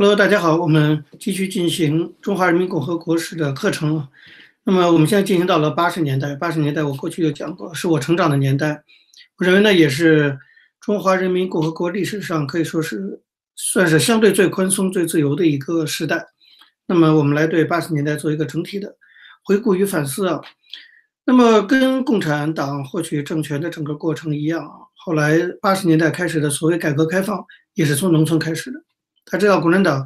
Hello，大家好，我们继续进行中华人民共和国史的课程。那么我们现在进行到了八十年代，八十年代我过去就讲过，是我成长的年代。我认为呢，也是中华人民共和国历史上可以说是算是相对最宽松、最自由的一个时代。那么我们来对八十年代做一个整体的回顾与反思啊。那么跟共产党获取政权的整个过程一样啊，后来八十年代开始的所谓改革开放也是从农村开始的。他知道共产党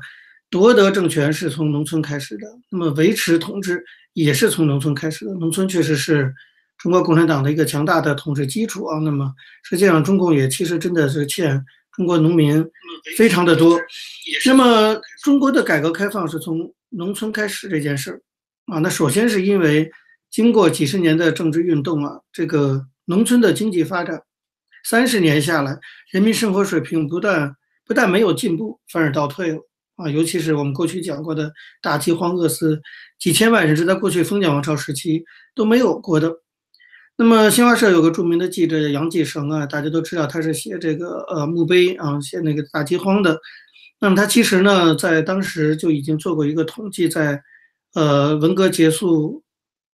夺得政权是从农村开始的，那么维持统治也是从农村开始的。农村确实是中国共产党的一个强大的统治基础啊。那么实际上，中共也其实真的是欠中国农民非常的多。那么中国的改革开放是从农村开始这件事儿啊，那首先是因为经过几十年的政治运动啊，这个农村的经济发展，三十年下来，人民生活水平不断。不但没有进步，反而倒退了啊！尤其是我们过去讲过的大饥荒、饿死几千万人，是在过去封建王朝时期都没有过的。那么新华社有个著名的记者杨继绳啊，大家都知道他是写这个呃墓碑啊，写那个大饥荒的。那么他其实呢，在当时就已经做过一个统计，在呃文革结束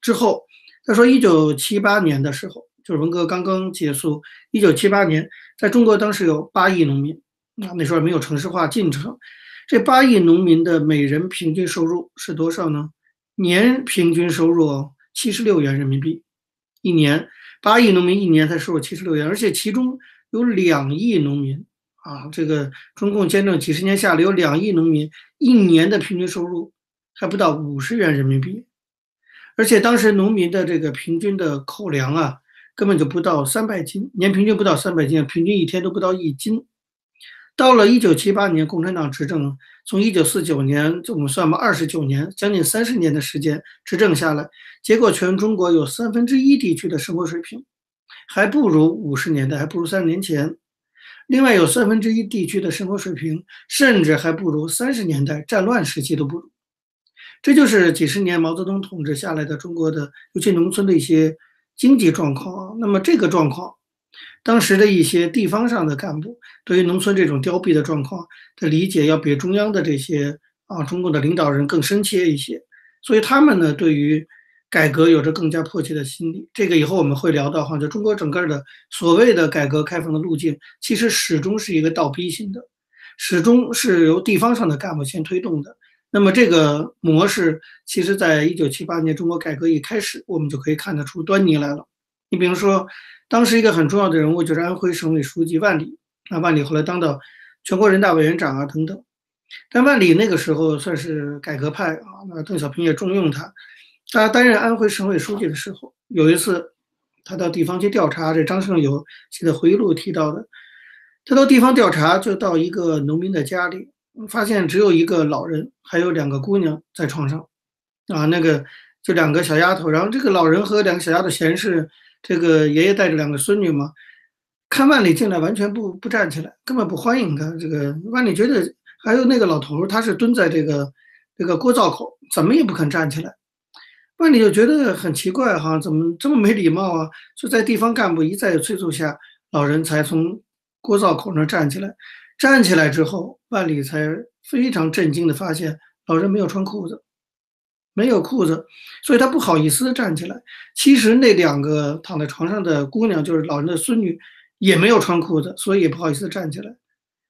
之后，他说一九七八年的时候，就是文革刚刚结束，一九七八年，在中国当时有八亿农民。那那时候没有城市化进程，这八亿农民的每人平均收入是多少呢？年平均收入七十六元人民币，一年八亿农民一年才收入七十六元，而且其中有两亿农民啊，这个中共监政几十年下来，有两亿农民一年的平均收入还不到五十元人民币，而且当时农民的这个平均的口粮啊，根本就不到三百斤，年平均不到三百斤，平均一天都不到一斤。到了一九七八年，共产党执政，从一九四九年，我们算吧，二十九年，将近三十年的时间执政下来，结果全中国有三分之一地区的生活水平还不如五十年代，还不如三十年前。另外有三分之一地区的生活水平甚至还不如三十年代战乱时期都不如。这就是几十年毛泽东统治下来的中国的，尤其农村的一些经济状况。那么这个状况。当时的一些地方上的干部对于农村这种凋敝的状况的理解，要比中央的这些啊中共的领导人更深切一些，所以他们呢对于改革有着更加迫切的心理。这个以后我们会聊到哈，就中国整个的所谓的改革开放的路径，其实始终是一个倒逼型的，始终是由地方上的干部先推动的。那么这个模式，其实在一九七八年中国改革一开始，我们就可以看得出端倪来了。你比如说。当时一个很重要的人物就是安徽省委书记万里，那万里后来当到全国人大委员长啊等等。但万里那个时候算是改革派啊，那邓小平也重用他。他担任安徽省委书记的时候，有一次他到地方去调查，这张胜友写的回忆录提到的，他到地方调查就到一个农民的家里，发现只有一个老人，还有两个姑娘在床上，啊，那个就两个小丫头，然后这个老人和两个小丫头闲是。这个爷爷带着两个孙女嘛，看万里进来完全不不站起来，根本不欢迎他。这个万里觉得还有那个老头，他是蹲在这个这个锅灶口，怎么也不肯站起来。万里就觉得很奇怪哈，怎么这么没礼貌啊？就在地方干部一再催促下，老人才从锅灶口那站起来。站起来之后，万里才非常震惊的发现，老人没有穿裤子。没有裤子，所以他不好意思站起来。其实那两个躺在床上的姑娘，就是老人的孙女，也没有穿裤子，所以也不好意思站起来。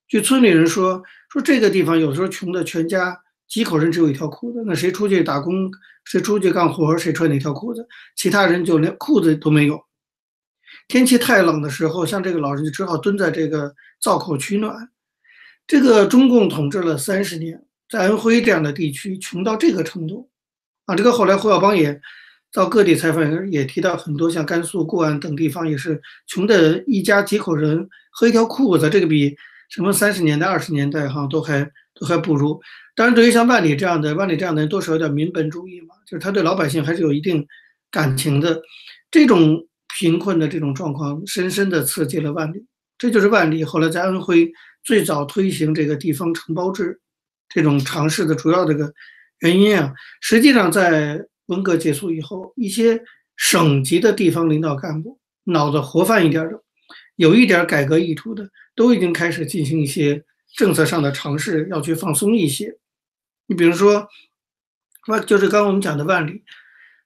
据村里人说，说这个地方有时候穷的全家几口人只有一条裤子，那谁出去打工，谁出去干活，谁穿哪条裤子？其他人就连裤子都没有。天气太冷的时候，像这个老人就只好蹲在这个灶口取暖。这个中共统治了三十年，在安徽这样的地区，穷到这个程度。啊，这个后来胡耀邦也到各地采访，也提到很多像甘肃固安等地方，也是穷的一家几口人和一条裤子，这个比什么三十年代、二十年代哈都还都还不如。当然，对于像万里这样的万里这样的人，多少有点民本主义嘛，就是他对老百姓还是有一定感情的。这种贫困的这种状况，深深的刺激了万里。这就是万里后来在安徽最早推行这个地方承包制这种尝试的主要这个。原因啊，实际上在文革结束以后，一些省级的地方领导干部脑子活泛一点的，有一点改革意图的，都已经开始进行一些政策上的尝试要去放松一些。你比如说，万就是刚刚我们讲的万里，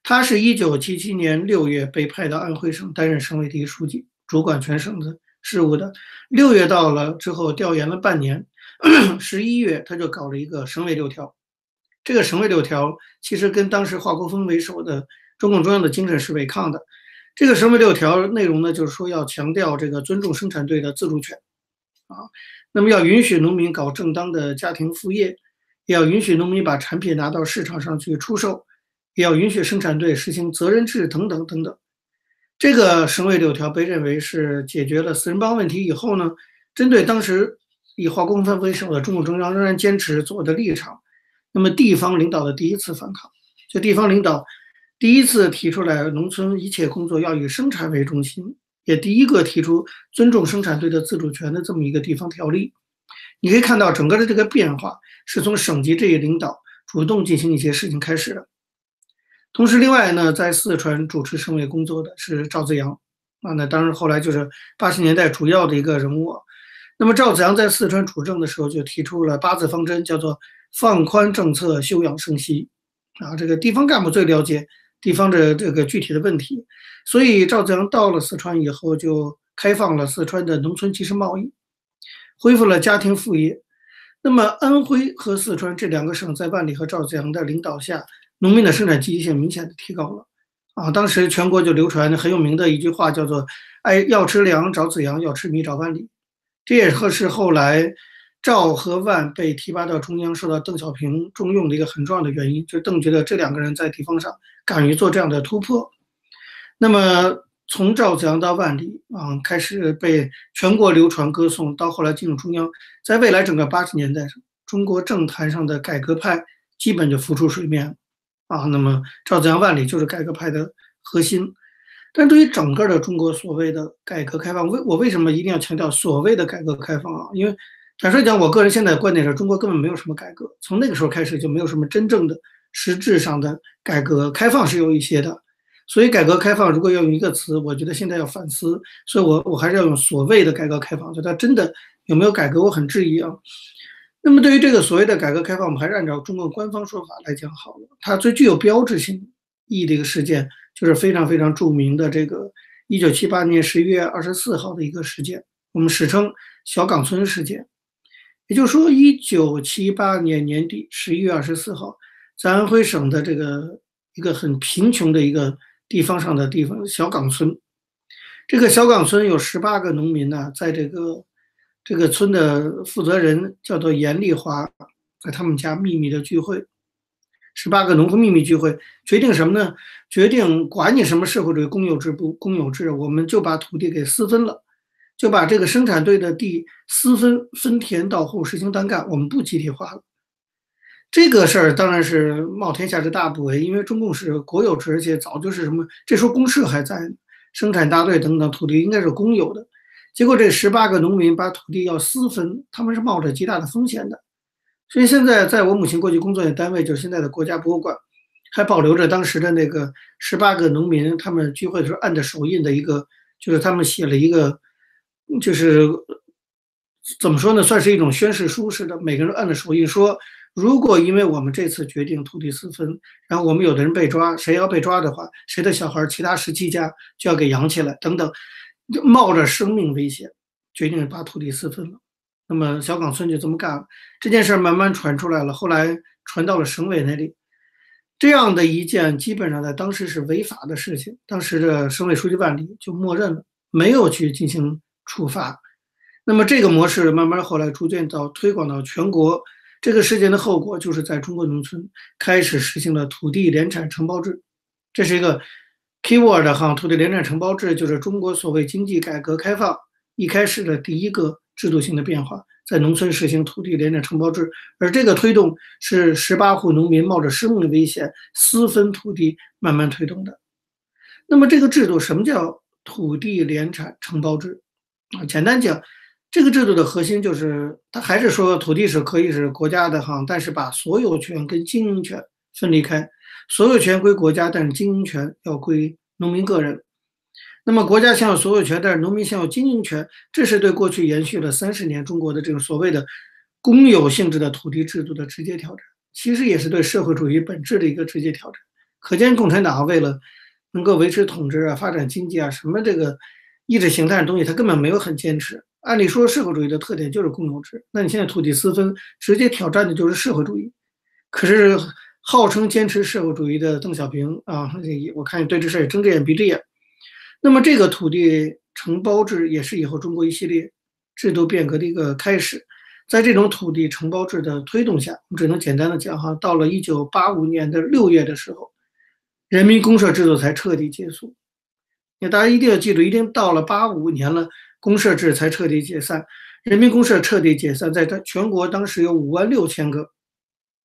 他是一九七七年六月被派到安徽省担任省委第一书记，主管全省的事务的。六月到了之后，调研了半年，十一月他就搞了一个省委六条。这个省委六条其实跟当时华国锋为首的中共中央的精神是违抗的。这个省委六条内容呢，就是说要强调这个尊重生产队的自主权，啊，那么要允许农民搞正当的家庭副业，也要允许农民把产品拿到市场上去出售，也要允许生产队实行责任制等等等等。这个省委六条被认为是解决了四人帮问题以后呢，针对当时以华国锋为首的中共中央仍然坚持左的立场，那么地方领导的第一次反抗，就地方领导。第一次提出来，农村一切工作要以生产为中心，也第一个提出尊重生产队的自主权的这么一个地方条例。你可以看到，整个的这个变化是从省级这一领导主动进行一些事情开始的。同时，另外呢，在四川主持省委工作的是赵子阳啊，那当然后来就是八十年代主要的一个人物。那么赵子阳在四川主政的时候，就提出了八字方针，叫做放宽政策，休养生息啊。这个地方干部最了解。地方的这个具体的问题，所以赵子阳到了四川以后，就开放了四川的农村集市贸易，恢复了家庭副业。那么安徽和四川这两个省在万里和赵子阳的领导下，农民的生产积极性明显的提高了。啊，当时全国就流传很有名的一句话，叫做“哎，要吃粮找子阳，要吃米找万里”。这也是后来。赵和万被提拔到中央，受到邓小平重用的一个很重要的原因，就是邓觉得这两个人在地方上敢于做这样的突破。那么从赵子阳到万里啊，开始被全国流传歌颂，到后来进入中央，在未来整个八十年代，中国政坛上的改革派基本就浮出水面啊。那么赵子阳、万里就是改革派的核心。但对于整个的中国所谓的改革开放，为我为什么一定要强调所谓的改革开放啊？因为坦率讲，我个人现在的观点是，中国根本没有什么改革，从那个时候开始就没有什么真正的实质上的改革开放是有一些的，所以改革开放如果要用一个词，我觉得现在要反思，所以我我还是要用所谓的改革开放，就它真的有没有改革，我很质疑啊。那么对于这个所谓的改革开放，我们还是按照中国官方说法来讲好了。它最具有标志性意义的一个事件，就是非常非常著名的这个一九七八年十一月二十四号的一个事件，我们史称小岗村事件。也就是说，一九七八年年底十一月二十四号，在安徽省的这个一个很贫穷的一个地方上的地方小岗村，这个小岗村有十八个农民呢，在这个这个村的负责人叫做严丽华，在他们家秘密的聚会，十八个农户秘密聚会，决定什么呢？决定管你什么社会主义公有制不公有制，我们就把土地给私分了。就把这个生产队的地私分分田到户实行单干，我们不集体化了。这个事儿当然是冒天下之大不韪，因为中共是国有制，而且早就是什么，这时候公社还在，生产大队等等土地应该是公有的。结果这十八个农民把土地要私分，他们是冒着极大的风险的。所以现在在我母亲过去工作的单位，就是现在的国家博物馆，还保留着当时的那个十八个农民他们聚会的时候按着手印的一个，就是他们写了一个。就是怎么说呢？算是一种宣誓书似的，每个人按着手印说：如果因为我们这次决定土地私分，然后我们有的人被抓，谁要被抓的话，谁的小孩，其他十七家就要给养起来，等等，冒着生命危险决定把土地私分了。那么小岗村就这么干了。这件事慢慢传出来了，后来传到了省委那里。这样的一件基本上在当时是违法的事情，当时的省委书记万里就默认了，没有去进行。处罚，那么这个模式慢慢后来逐渐到推广到全国。这个事件的后果就是在中国农村开始实行了土地联产承包制，这是一个 keyword 哈。土地联产承包制就是中国所谓经济改革开放一开始的第一个制度性的变化，在农村实行土地联产承包制。而这个推动是十八户农民冒着生命危险私分土地慢慢推动的。那么这个制度什么叫土地联产承包制？简单讲，这个制度的核心就是，它还是说土地是可以是国家的哈，但是把所有权跟经营权分离开，所有权归国家，但是经营权要归农民个人。那么国家享有所有权，但是农民享有经营权，这是对过去延续了三十年中国的这种所谓的公有性质的土地制度的直接挑战，其实也是对社会主义本质的一个直接挑战。可见，共产党为了能够维持统治啊、发展经济啊，什么这个意识形态的东西，他根本没有很坚持。按理说，社会主义的特点就是公有制，那你现在土地私分，直接挑战的就是社会主义。可是，号称坚持社会主义的邓小平啊，我看对这事也睁只眼闭只眼。那么，这个土地承包制也是以后中国一系列制度变革的一个开始。在这种土地承包制的推动下，我们只能简单的讲哈，到了一九八五年的六月的时候，人民公社制度才彻底结束。那大家一定要记住，一定到了八五年了，公社制才彻底解散。人民公社彻底解散，在全国当时有五万六千个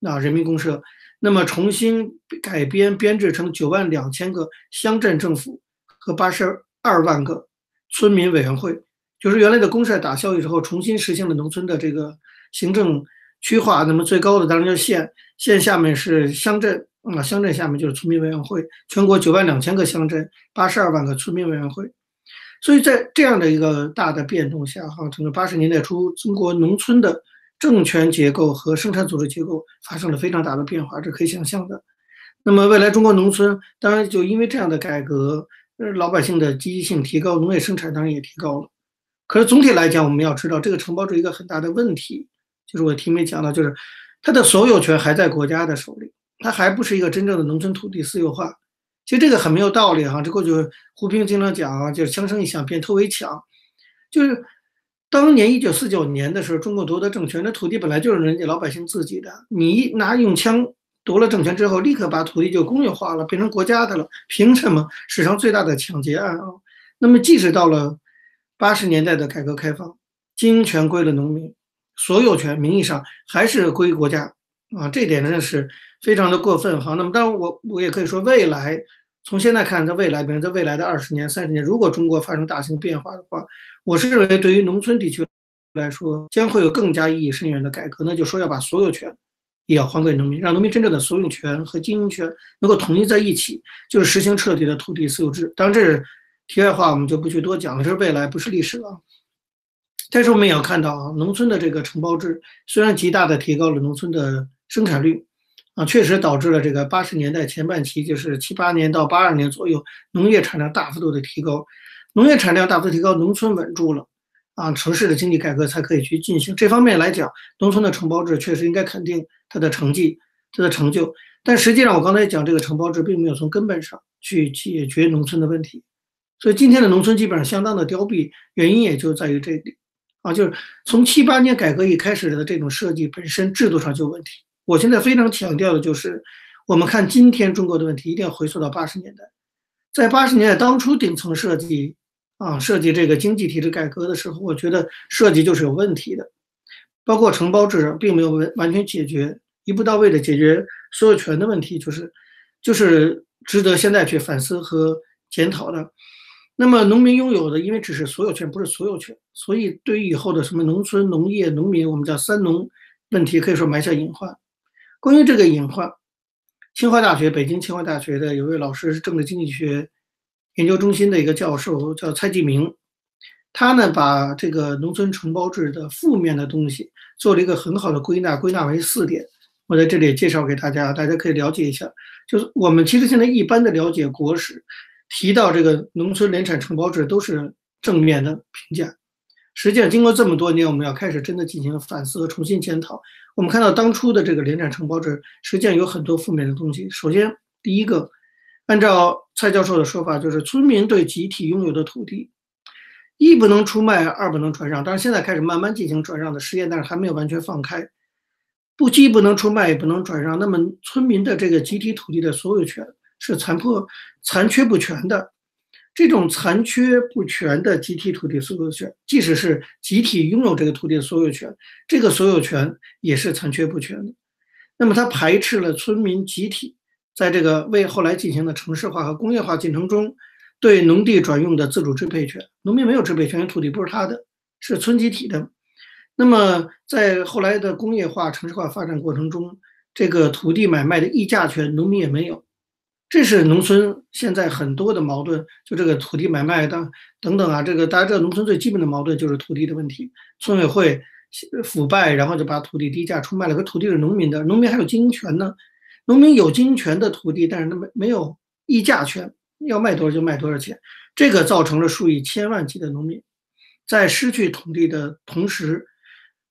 啊人民公社，那么重新改编编制成九万两千个乡镇政府和八十二万个村民委员会。就是原来的公社打消以后，重新实行了农村的这个行政区划。那么最高的当然就县，县下面是乡镇，啊，乡镇下面就是村民委员会。全国九万两千个乡镇，八十二万个村民委员会。所以在这样的一个大的变动下，哈，整个八十年代初，中国农村的政权结构和生产组织结构发生了非常大的变化，这可以想象的。那么未来中国农村，当然就因为这样的改革，老百姓的积极性提高，农业生产当然也提高了。可是总体来讲，我们要知道这个承包制一个很大的问题，就是我题没讲到，就是它的所有权还在国家的手里，它还不是一个真正的农村土地私有化。其实这个很没有道理哈。这过去胡平经常讲啊，就是枪声一响，便偷围墙。就是当年一九四九年的时候，中国夺得政权，那土地本来就是人家老百姓自己的，你拿用枪夺了政权之后，立刻把土地就公有化了，变成国家的了，凭什么？史上最大的抢劫案啊！那么即使到了。八十年代的改革开放，经营权归了农民，所有权名义上还是归国家啊，这点真的是非常的过分哈。那么当然，我我也可以说，未来从现在看，在未来，比如在未来的二十年、三十年，如果中国发生大型变化的话，我是认为对于农村地区来说，将会有更加意义深远的改革，那就说要把所有权也要还给农民，让农民真正的所有权和经营权能够统一在一起，就是实行彻底的土地私有制。当然这是。题外话，我们就不去多讲了，这是未来，不是历史了。但是我们也要看到啊，农村的这个承包制虽然极大的提高了农村的生产率，啊，确实导致了这个八十年代前半期，就是七八年到八二年左右，农业产量大幅度的提高，农业产量大幅度提高，农村稳住了，啊，城市的经济改革才可以去进行。这方面来讲，农村的承包制确实应该肯定它的成绩、它的成就。但实际上，我刚才讲这个承包制并没有从根本上去解决农村的问题。所以今天的农村基本上相当的凋敝，原因也就在于这里，啊，就是从七八年改革一开始的这种设计本身制度上就有问题。我现在非常强调的就是，我们看今天中国的问题，一定要回溯到八十年代，在八十年代当初顶层设计，啊，设计这个经济体制改革的时候，我觉得设计就是有问题的，包括承包制并没有完完全解决一步到位的解决所有权的问题，就是就是值得现在去反思和检讨的。那么农民拥有的，因为只是所有权，不是所有权，所以对于以后的什么农村、农业、农民，我们叫三农问题，可以说埋下隐患。关于这个隐患，清华大学、北京清华大学的有位老师是政治经济学研究中心的一个教授，叫蔡继明，他呢把这个农村承包制的负面的东西做了一个很好的归纳，归纳为四点，我在这里介绍给大家，大家可以了解一下。就是我们其实现在一般的了解国史。提到这个农村联产承包制都是正面的评价，实际上经过这么多年，我们要开始真的进行反思和重新检讨。我们看到当初的这个联产承包制实际上有很多负面的东西。首先，第一个，按照蔡教授的说法，就是村民对集体拥有的土地，一不能出卖，二不能转让。当然，现在开始慢慢进行转让的实验，但是还没有完全放开。不既不能出卖，也不能转让，那么村民的这个集体土地的所有权。是残破、残缺不全的，这种残缺不全的集体土地所有权，即使是集体拥有这个土地的所有权，这个所有权也是残缺不全的。那么，它排斥了村民集体在这个为后来进行的城市化和工业化进程中对农地转用的自主支配权。农民没有支配权，土地不是他的，是村集体的。那么，在后来的工业化、城市化发展过程中，这个土地买卖的议价权，农民也没有。这是农村现在很多的矛盾，就这个土地买卖等等等啊，这个大家知道，农村最基本的矛盾就是土地的问题。村委会腐败，然后就把土地低价出卖了。可土地是农民的，农民还有经营权呢。农民有经营权的土地，但是他没没有议价权，要卖多少就卖多少钱。这个造成了数以千万计的农民在失去土地的同时，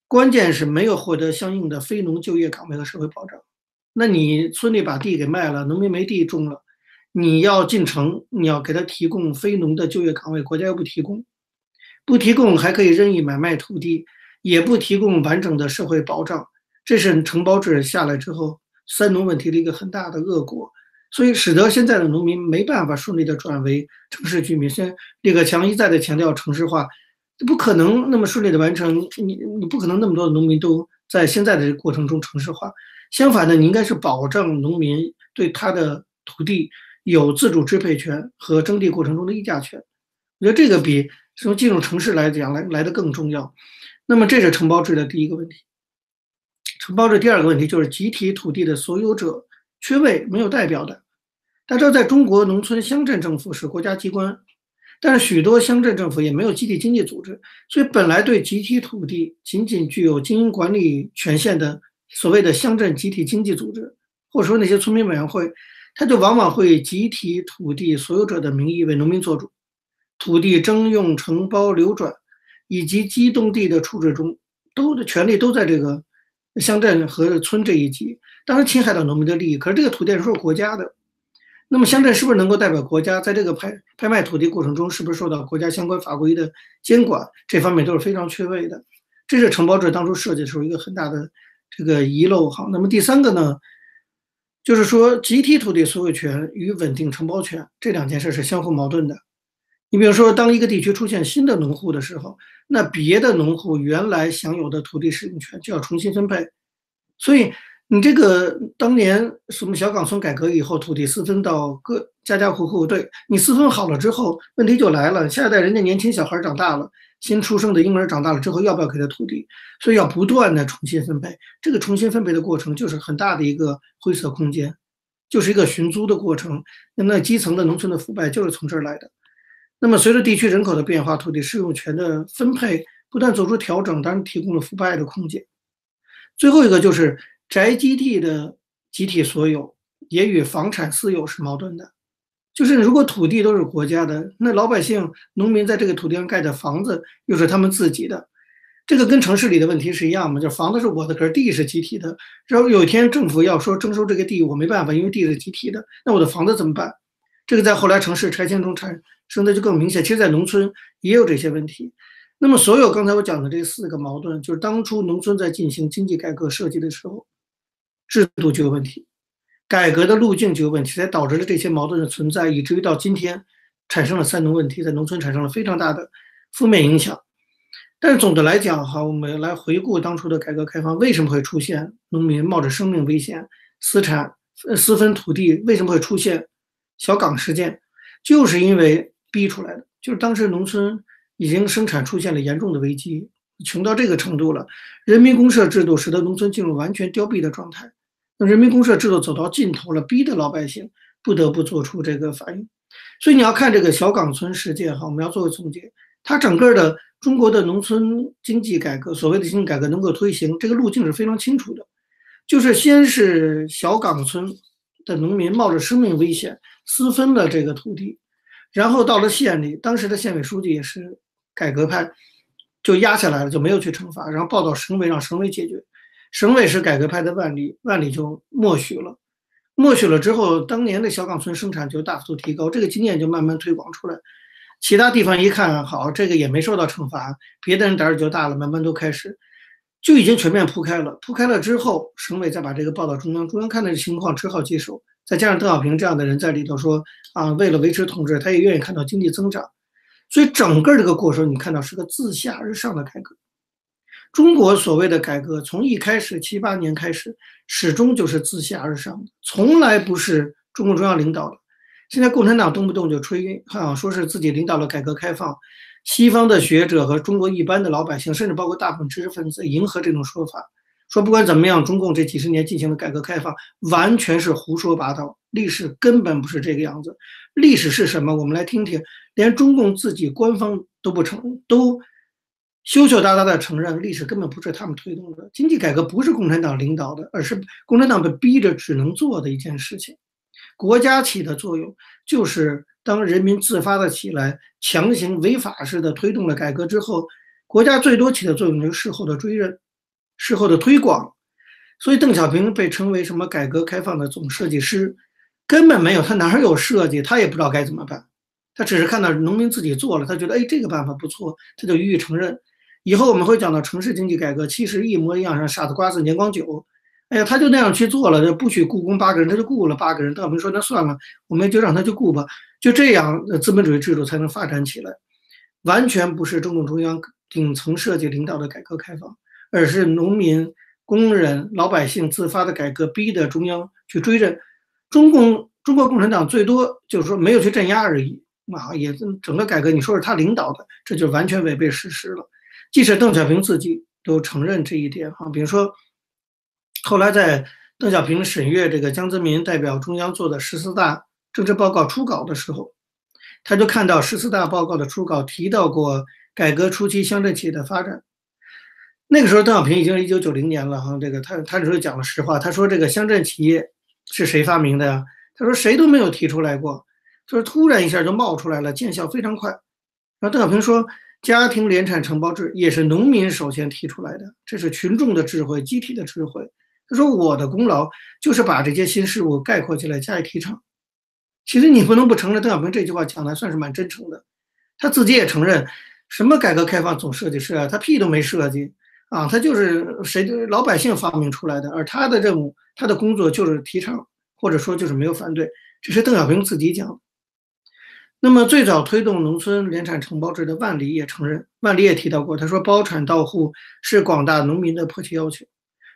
关键是没有获得相应的非农就业岗位和社会保障。那你村里把地给卖了，农民没地种了，你要进城，你要给他提供非农的就业岗位，国家又不提供，不提供还可以任意买卖土地，也不提供完整的社会保障，这是承包制下来之后三农问题的一个很大的恶果，所以使得现在的农民没办法顺利的转为城市居民。现在李克强一再的强调城市化，不可能那么顺利的完成，你你不可能那么多的农民都在现在的过程中城市化。相反的，你应该是保证农民对他的土地有自主支配权和征地过程中的议价权。我觉得这个比从进入城市来讲来来的更重要。那么这是承包制的第一个问题。承包制第二个问题就是集体土地的所有者缺位，没有代表的。大家知道，在中国农村乡镇政府是国家机关，但是许多乡镇政府也没有集体经济组织，所以本来对集体土地仅仅具有经营管理权限的。所谓的乡镇集体经济组织，或者说那些村民委员会，他就往往会集体土地所有者的名义为农民做主，土地征用、承包、流转以及机动地的处置中，都的权利都在这个乡镇和村这一级，当然侵害到农民的利益。可是这个土地是国家的，那么乡镇是不是能够代表国家，在这个拍拍卖土地过程中，是不是受到国家相关法规的监管？这方面都是非常缺位的。这是承包制当初设计的时候一个很大的。这个遗漏好，那么第三个呢，就是说集体土地所有权与稳定承包权这两件事是相互矛盾的。你比如说，当一个地区出现新的农户的时候，那别的农户原来享有的土地使用权就要重新分配。所以你这个当年什么小岗村改革以后，土地私分到各家家户户，对你私分好了之后，问题就来了，下一代人家年轻小孩长大了。新出生的婴儿长大了之后，要不要给他土地？所以要不断的重新分配。这个重新分配的过程就是很大的一个灰色空间，就是一个寻租的过程。那么基层的农村的腐败就是从这儿来的。那么随着地区人口的变化，土地使用权的分配不断做出调整，当然提供了腐败的空间。最后一个就是宅基地的集体所有也与房产私有是矛盾的。就是如果土地都是国家的，那老百姓、农民在这个土地上盖的房子又是他们自己的，这个跟城市里的问题是一样嘛？就房子是我的，可是地是集体的。然后有一天政府要说征收这个地，我没办法，因为地是集体的，那我的房子怎么办？这个在后来城市拆迁中产生的就更明显。其实，在农村也有这些问题。那么，所有刚才我讲的这四个矛盾，就是当初农村在进行经济改革设计的时候，制度就有问题。改革的路径就有问题，才导致了这些矛盾的存在，以至于到今天产生了三农问题，在农村产生了非常大的负面影响。但是总的来讲，哈，我们来回顾当初的改革开放，为什么会出现农民冒着生命危险私产私分土地？为什么会出现小岗事件？就是因为逼出来的，就是当时农村已经生产出现了严重的危机，穷到这个程度了，人民公社制度使得农村进入完全凋敝的状态。那人民公社制度走到尽头了，逼得老百姓不得不做出这个反应。所以你要看这个小岗村事件哈，我们要做个总结。它整个的中国的农村经济改革，所谓的经济改革能够推行，这个路径是非常清楚的，就是先是小岗村的农民冒着生命危险私分了这个土地，然后到了县里，当时的县委书记也是改革派，就压下来了，就没有去惩罚，然后报到省委，让省委解决。省委是改革派的万里，万里就默许了。默许了之后，当年的小岗村生产就大幅度提高，这个经验就慢慢推广出来。其他地方一看，好，这个也没受到惩罚，别的人胆儿就大了，慢慢都开始就已经全面铺开了。铺开了之后，省委再把这个报到中央，中央看到这情况只好接受。再加上邓小平这样的人在里头说啊，为了维持统治，他也愿意看到经济增长。所以整个这个过程，你看到是个自下而上的改革。中国所谓的改革，从一开始七八年开始，始终就是自下而上的，从来不是中共中央领导的。现在共产党动不动就吹，啊，说是自己领导了改革开放。西方的学者和中国一般的老百姓，甚至包括大部分知识分子，迎合这种说法，说不管怎么样，中共这几十年进行的改革开放完全是胡说八道，历史根本不是这个样子。历史是什么？我们来听听，连中共自己官方都不承都。羞羞答答的承认历史根本不是他们推动的，经济改革不是共产党领导的，而是共产党被逼着只能做的一件事情。国家起的作用就是当人民自发的起来，强行违法式的推动了改革之后，国家最多起的作用就是事后的追认、事后的推广。所以邓小平被称为什么改革开放的总设计师，根本没有他哪有设计，他也不知道该怎么办，他只是看到农民自己做了，他觉得哎这个办法不错，他就予以承认。以后我们会讲到城市经济改革，其实一模一样，像傻子瓜子年光久。哎呀，他就那样去做了，就不许雇工八个人，他就雇了八个人。邓小平说：“那算了，我们就让他去雇吧。”就这样，资本主义制度才能发展起来。完全不是中共中央顶层设计领导的改革开放，而是农民、工人、老百姓自发的改革，逼得中央去追认。中共中国共产党最多就是说没有去镇压而已啊，也整个改革你说是他领导的，这就完全违背事实了。即使邓小平自己都承认这一点哈，比如说，后来在邓小平审阅这个江泽民代表中央做的十四大政治报告初稿的时候，他就看到十四大报告的初稿提到过改革初期乡镇企业的发展。那个时候邓小平已经是一九九零年了哈，这个他他那时候讲了实话，他说这个乡镇企业是谁发明的呀？他说谁都没有提出来过，他说突然一下就冒出来了，见效非常快。然后邓小平说。家庭联产承包制也是农民首先提出来的，这是群众的智慧、集体的智慧。他说：“我的功劳就是把这些新事物概括起来加以提倡。”其实你不能不承认，邓小平这句话讲的算是蛮真诚的。他自己也承认，什么改革开放总设计师啊，他屁都没设计啊，他就是谁老百姓发明出来的。而他的任务，他的工作就是提倡，或者说就是没有反对。这是邓小平自己讲。那么，最早推动农村联产承包制的万里也承认，万里也提到过，他说包产到户是广大农民的迫切要求，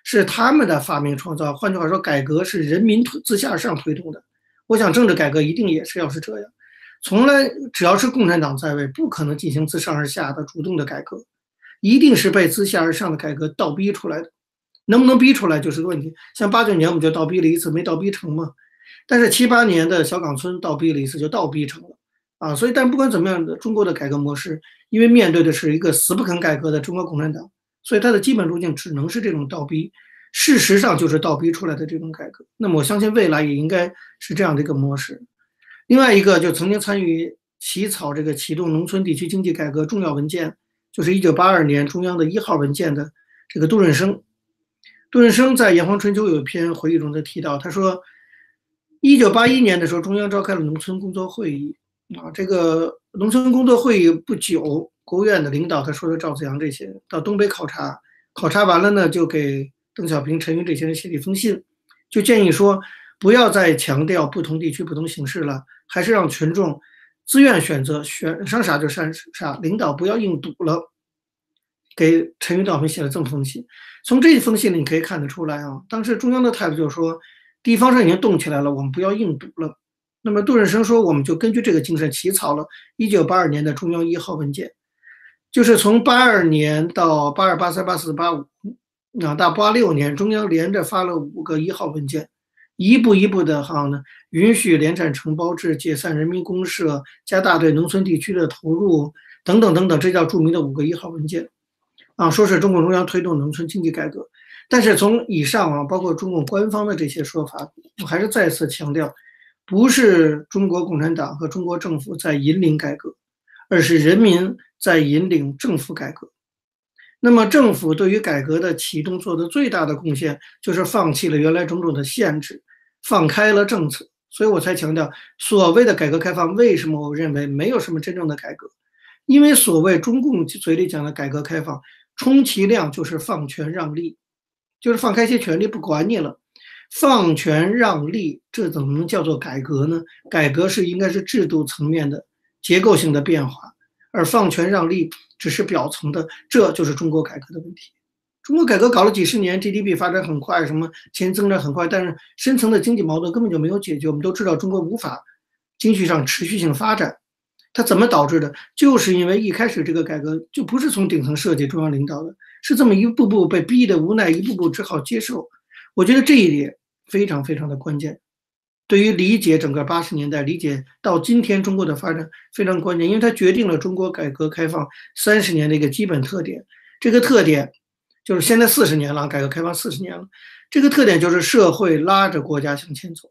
是他们的发明创造。换句话说，改革是人民推自下而上推动的。我想，政治改革一定也是要是这样，从来只要是共产党在位，不可能进行自上而下的主动的改革，一定是被自下而上的改革倒逼出来的。能不能逼出来就是个问题。像八九年我们就倒逼了一次，没倒逼成嘛。但是七八年的小岗村倒逼了一次，就倒逼成了。啊，所以，但不管怎么样的，中国的改革模式，因为面对的是一个死不肯改革的中国共产党，所以它的基本路径只能是这种倒逼，事实上就是倒逼出来的这种改革。那么，我相信未来也应该是这样的一个模式。另外一个，就曾经参与起草这个启动农村地区经济改革重要文件，就是一九八二年中央的一号文件的这个杜润生。杜润生在《炎黄春秋》有一篇回忆中就提到，他说，一九八一年的时候，中央召开了农村工作会议。啊，这个农村工作会议不久，国务院的领导他说的赵子阳这些到东北考察，考察完了呢，就给邓小平、陈云这些人写了一封信，就建议说不要再强调不同地区不同形式了，还是让群众自愿选择，选上啥就上啥，领导不要硬堵了。给陈云、邓小平写了这么封信，从这封信里你可以看得出来啊，当时中央的态度就是说，地方上已经动起来了，我们不要硬堵了。那么杜润生说，我们就根据这个精神起草了1982年的中央一号文件，就是从82年到82、83、84、85，啊，到86年，中央连着发了五个一号文件，一步一步的哈呢，允许联产承包制、解散人民公社、加大对农村地区的投入等等等等，这叫著名的五个一号文件，啊，说是中共中央推动农村经济改革。但是从以上啊，包括中共官方的这些说法，我还是再次强调。不是中国共产党和中国政府在引领改革，而是人民在引领政府改革。那么，政府对于改革的启动做的最大的贡献，就是放弃了原来种种的限制，放开了政策。所以我才强调，所谓的改革开放，为什么我认为没有什么真正的改革？因为所谓中共嘴里讲的改革开放，充其量就是放权让利，就是放开些权利，不管你了。放权让利，这怎么能叫做改革呢？改革是应该是制度层面的结构性的变化，而放权让利只是表层的，这就是中国改革的问题。中国改革搞了几十年，GDP 发展很快，什么钱增长很快，但是深层的经济矛盾根本就没有解决。我们都知道，中国无法经济上持续性发展，它怎么导致的？就是因为一开始这个改革就不是从顶层设计、中央领导的，是这么一步步被逼的无奈，一步步只好接受。我觉得这一点。非常非常的关键。对于理解整个八十年代、理解到今天中国的发展非常关键，因为它决定了中国改革开放三十年的一个基本特点。这个特点就是现在四十年了，改革开放四十年了，这个特点就是社会拉着国家向前走。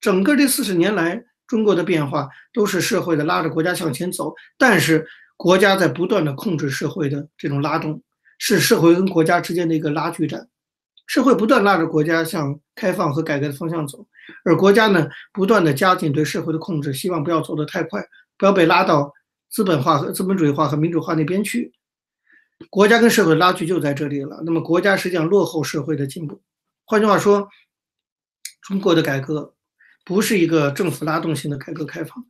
整个这四十年来，中国的变化都是社会的拉着国家向前走，但是国家在不断的控制社会的这种拉动，是社会跟国家之间的一个拉锯战。社会不断拉着国家向开放和改革的方向走，而国家呢，不断的加紧对社会的控制，希望不要走得太快，不要被拉到资本化和资本主义化和民主化那边去。国家跟社会拉锯就在这里了。那么国家实际上落后社会的进步。换句话说，中国的改革。不是一个政府拉动型的改革开放，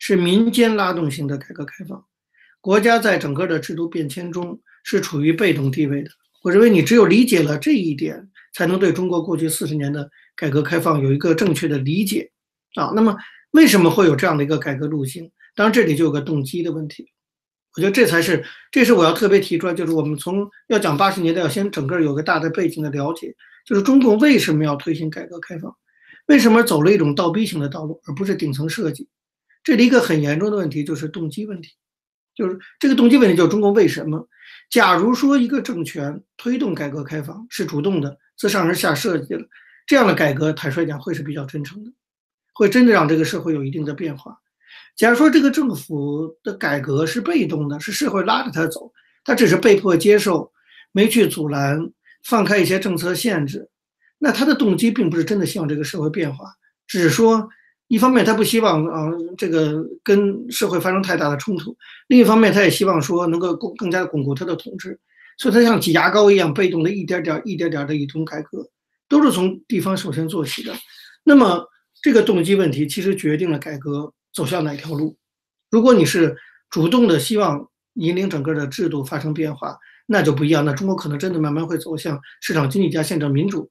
是民间拉动型的改革开放。国家在整个的制度变迁中是处于被动地位的。我认为你只有理解了这一点，才能对中国过去四十年的改革开放有一个正确的理解啊。那么为什么会有这样的一个改革路径？当然这里就有个动机的问题。我觉得这才是，这是我要特别提出来，就是我们从要讲八十年代，要先整个有个大的背景的了解，就是中共为什么要推行改革开放。为什么走了一种倒逼型的道路，而不是顶层设计？这里一个很严重的问题就是动机问题，就是这个动机问题，就是中国为什么？假如说一个政权推动改革开放是主动的，自上而下设计的这样的改革，坦率讲会是比较真诚的，会真的让这个社会有一定的变化。假如说这个政府的改革是被动的，是社会拉着他走，他只是被迫接受，没去阻拦，放开一些政策限制。那他的动机并不是真的希望这个社会变化，只是说，一方面他不希望啊这个跟社会发生太大的冲突，另一方面他也希望说能够更更加巩固他的统治，所以他像挤牙膏一样被动的一点点一点点的一通改革，都是从地方首先做起的。那么这个动机问题其实决定了改革走向哪条路。如果你是主动的希望引领整个的制度发生变化，那就不一样。那中国可能真的慢慢会走向市场经济加宪政民主。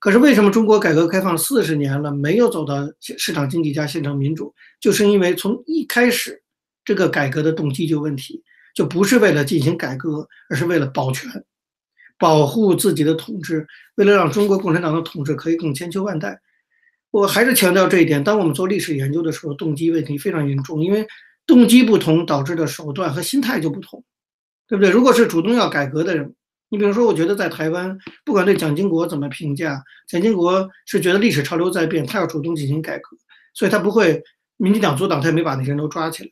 可是为什么中国改革开放四十年了没有走到市场经济加宪政民主？就是因为从一开始，这个改革的动机就问题，就不是为了进行改革，而是为了保全、保护自己的统治，为了让中国共产党的统治可以更千秋万代。我还是强调这一点：当我们做历史研究的时候，动机问题非常严重，因为动机不同导致的手段和心态就不同，对不对？如果是主动要改革的人。你比如说，我觉得在台湾，不管对蒋经国怎么评价，蒋经国是觉得历史潮流在变，他要主动进行改革，所以他不会民进党阻挡，他也没把那些人都抓起来。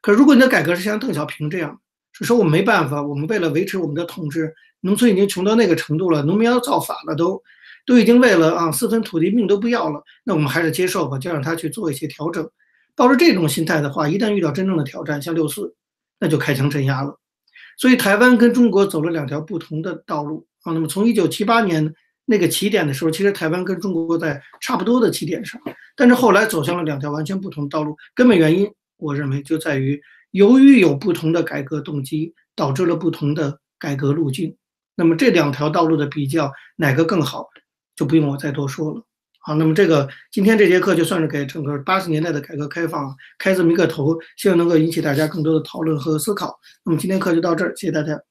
可如果你的改革是像邓小平这样，是说我没办法，我们为了维持我们的统治，农村已经穷到那个程度了，农民要造反了，都都已经为了啊四分土地命都不要了，那我们还是接受吧，就让他去做一些调整。抱着这种心态的话，一旦遇到真正的挑战，像六四，那就开枪镇压了。所以，台湾跟中国走了两条不同的道路啊。那么，从一九七八年那个起点的时候，其实台湾跟中国在差不多的起点上，但是后来走向了两条完全不同的道路。根本原因，我认为就在于由于有不同的改革动机，导致了不同的改革路径。那么，这两条道路的比较，哪个更好，就不用我再多说了。好，那么这个今天这节课就算是给整个八十年代的改革开放开这么一个头，希望能够引起大家更多的讨论和思考。那么今天课就到这儿，谢谢大家。